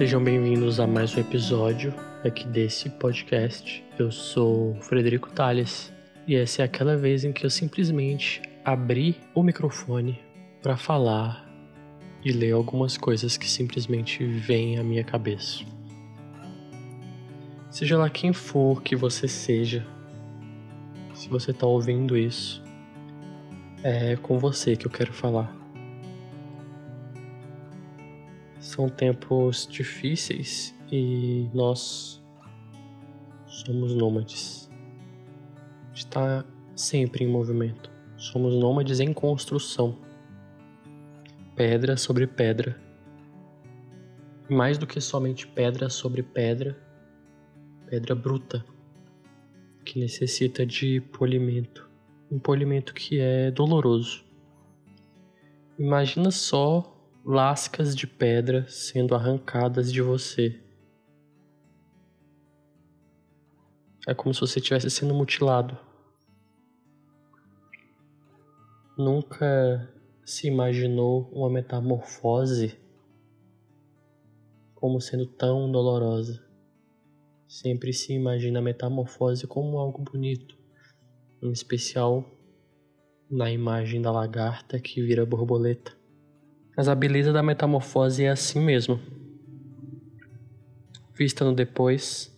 Sejam bem-vindos a mais um episódio aqui desse podcast. Eu sou Frederico Tales e essa é aquela vez em que eu simplesmente abri o microfone para falar e ler algumas coisas que simplesmente vêm à minha cabeça. Seja lá quem for que você seja, se você está ouvindo isso, é com você que eu quero falar. São tempos difíceis e nós somos nômades. Está sempre em movimento. Somos nômades em construção. Pedra sobre pedra. Mais do que somente pedra sobre pedra, pedra bruta, que necessita de polimento. Um polimento que é doloroso. Imagina só lascas de pedra sendo arrancadas de você. É como se você estivesse sendo mutilado. Nunca se imaginou uma metamorfose como sendo tão dolorosa. Sempre se imagina a metamorfose como algo bonito, em especial na imagem da lagarta que vira borboleta. Mas a beleza da metamorfose é assim mesmo. Vista no depois,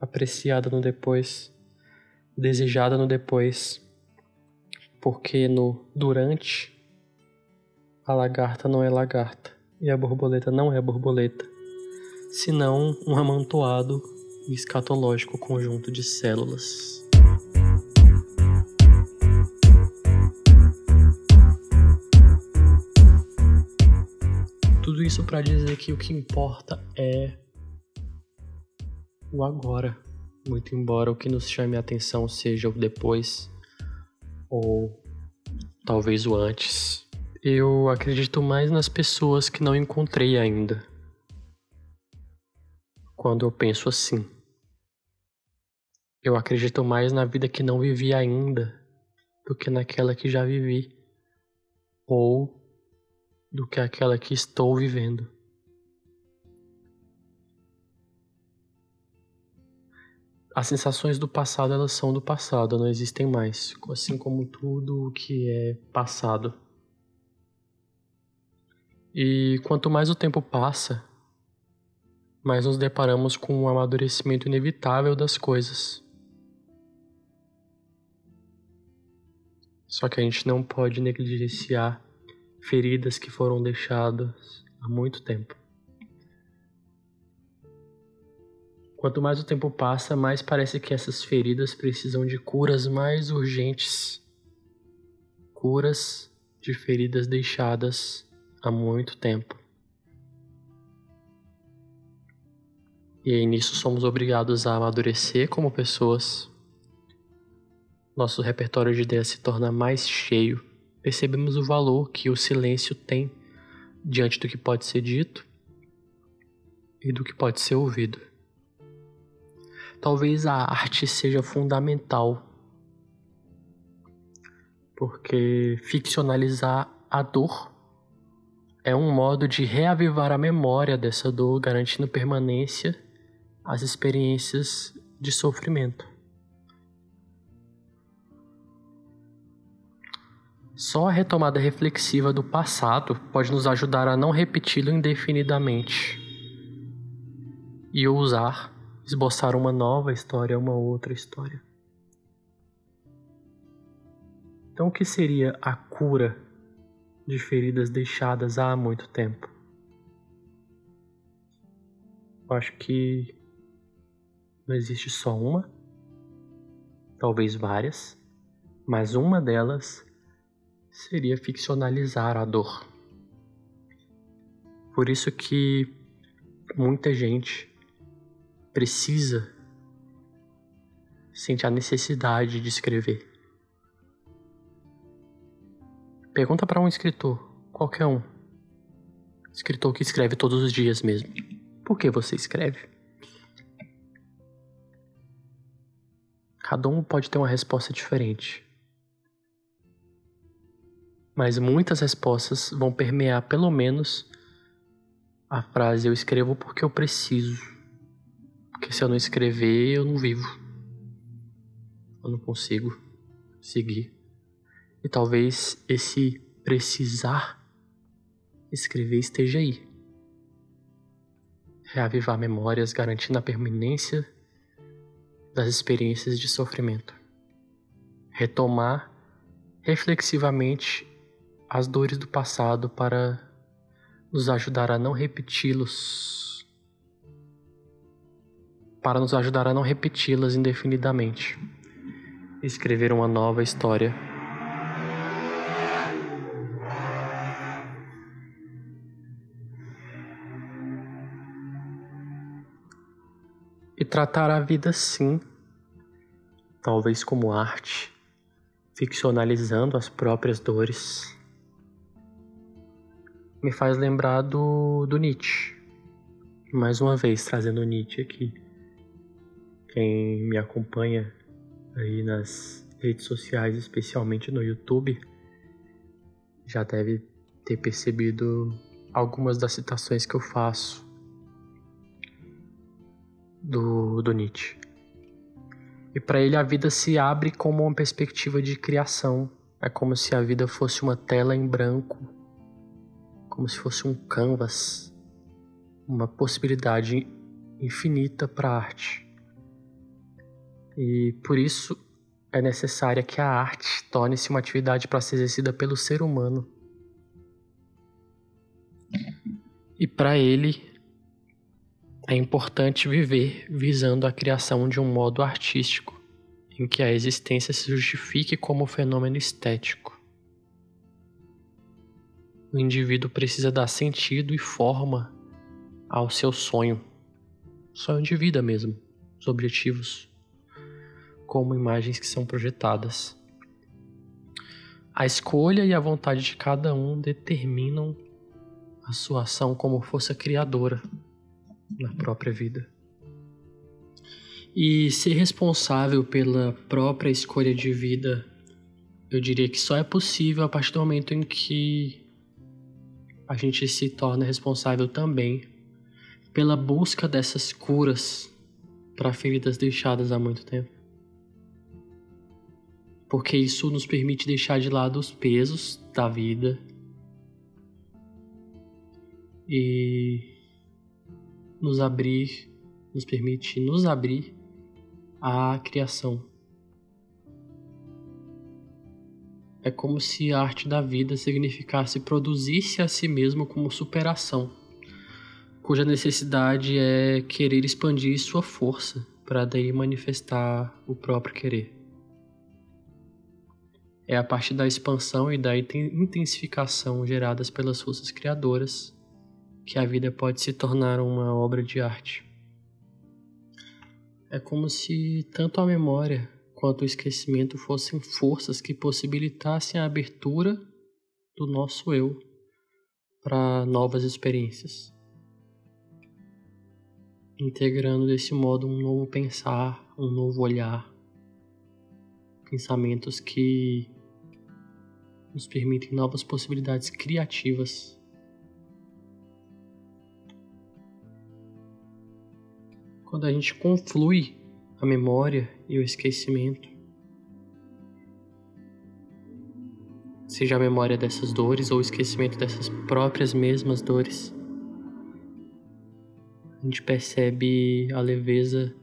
apreciada no depois, desejada no depois. Porque no durante, a lagarta não é lagarta e a borboleta não é borboleta, senão um amontoado e escatológico conjunto de células. Tudo isso para dizer que o que importa é o agora. Muito embora o que nos chame a atenção seja o depois ou talvez o antes. Eu acredito mais nas pessoas que não encontrei ainda. Quando eu penso assim, eu acredito mais na vida que não vivi ainda do que naquela que já vivi. Ou do que aquela que estou vivendo. As sensações do passado, elas são do passado, não existem mais, assim como tudo o que é passado. E quanto mais o tempo passa, mais nos deparamos com um amadurecimento inevitável das coisas. Só que a gente não pode negligenciar feridas que foram deixadas há muito tempo. Quanto mais o tempo passa, mais parece que essas feridas precisam de curas mais urgentes curas de feridas deixadas há muito tempo. E aí nisso somos obrigados a amadurecer como pessoas. Nosso repertório de ideias se torna mais cheio percebemos o valor que o silêncio tem diante do que pode ser dito e do que pode ser ouvido. Talvez a arte seja fundamental, porque ficcionalizar a dor é um modo de reavivar a memória dessa dor, garantindo permanência às experiências de sofrimento. Só a retomada reflexiva do passado pode nos ajudar a não repeti-lo indefinidamente e ousar esboçar uma nova história, uma outra história. Então, o que seria a cura de feridas deixadas há muito tempo? Eu acho que não existe só uma, talvez várias, mas uma delas seria ficcionalizar a dor. Por isso que muita gente precisa sente a necessidade de escrever. Pergunta para um escritor, qualquer um. Escritor que escreve todos os dias mesmo. Por que você escreve? Cada um pode ter uma resposta diferente mas muitas respostas vão permear pelo menos a frase eu escrevo porque eu preciso. Porque se eu não escrever, eu não vivo. Eu não consigo seguir. E talvez esse precisar escrever esteja aí. Reavivar memórias garantindo a permanência das experiências de sofrimento. Retomar reflexivamente as dores do passado para nos ajudar a não repeti-los. Para nos ajudar a não repeti-las indefinidamente. Escrever uma nova história. E tratar a vida sim, talvez como arte, ficcionalizando as próprias dores me faz lembrar do, do Nietzsche. Mais uma vez, trazendo o Nietzsche aqui. Quem me acompanha aí nas redes sociais, especialmente no YouTube, já deve ter percebido algumas das citações que eu faço do, do Nietzsche. E para ele a vida se abre como uma perspectiva de criação. É como se a vida fosse uma tela em branco como se fosse um canvas, uma possibilidade infinita para a arte. E por isso é necessária que a arte torne-se uma atividade para ser exercida pelo ser humano. E para ele é importante viver visando a criação de um modo artístico, em que a existência se justifique como fenômeno estético o indivíduo precisa dar sentido e forma ao seu sonho, sonho de vida mesmo, os objetivos, como imagens que são projetadas. A escolha e a vontade de cada um determinam a sua ação como força criadora na própria vida. E ser responsável pela própria escolha de vida, eu diria que só é possível a partir do momento em que a gente se torna responsável também pela busca dessas curas para feridas deixadas há muito tempo. Porque isso nos permite deixar de lado os pesos da vida e nos abrir, nos permite nos abrir à criação. É como se a arte da vida significasse produzir-se a si mesmo como superação, cuja necessidade é querer expandir sua força para daí manifestar o próprio querer. É a partir da expansão e da intensificação geradas pelas forças criadoras que a vida pode se tornar uma obra de arte. É como se tanto a memória quanto o esquecimento fossem forças que possibilitassem a abertura do nosso eu para novas experiências, integrando desse modo um novo pensar, um novo olhar, pensamentos que nos permitem novas possibilidades criativas. Quando a gente conflui a memória e o esquecimento. Seja a memória dessas dores ou o esquecimento dessas próprias mesmas dores. A gente percebe a leveza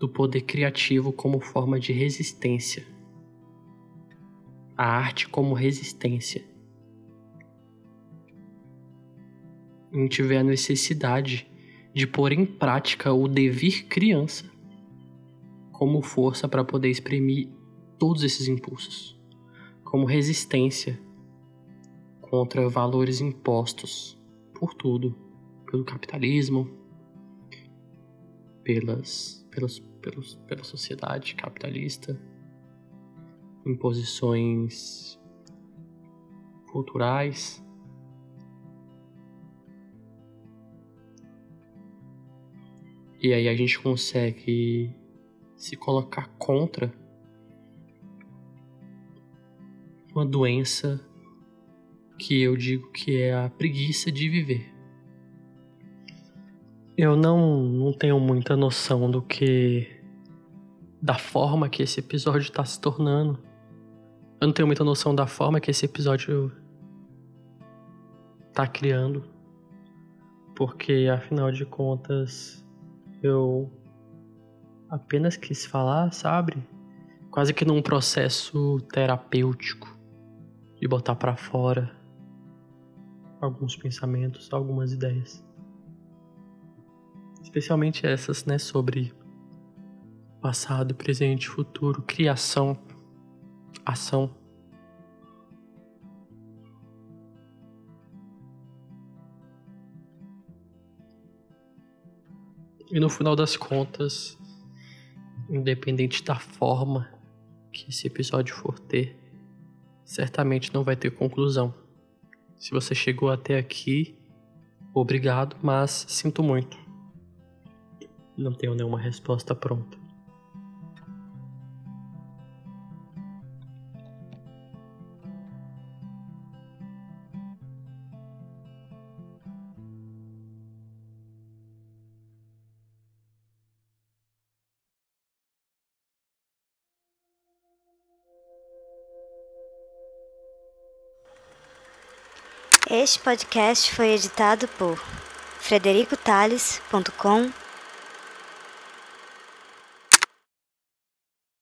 do poder criativo como forma de resistência. A arte como resistência. A gente vê a necessidade de pôr em prática o devir criança como força para poder exprimir todos esses impulsos, como resistência contra valores impostos por tudo, pelo capitalismo, pelas, pelas, pelos, pela sociedade capitalista, imposições culturais. E aí a gente consegue se colocar contra uma doença que eu digo que é a preguiça de viver. Eu não, não tenho muita noção do que. da forma que esse episódio tá se tornando. Eu não tenho muita noção da forma que esse episódio tá criando. Porque afinal de contas, eu apenas quis falar, sabe? Quase que num processo terapêutico de botar para fora alguns pensamentos, algumas ideias. Especialmente essas, né, sobre passado, presente, futuro, criação, ação. E no final das contas, independente da forma que esse episódio for ter, certamente não vai ter conclusão. Se você chegou até aqui, obrigado, mas sinto muito. Não tenho nenhuma resposta pronta. Este podcast foi editado por fredericotales.com.br.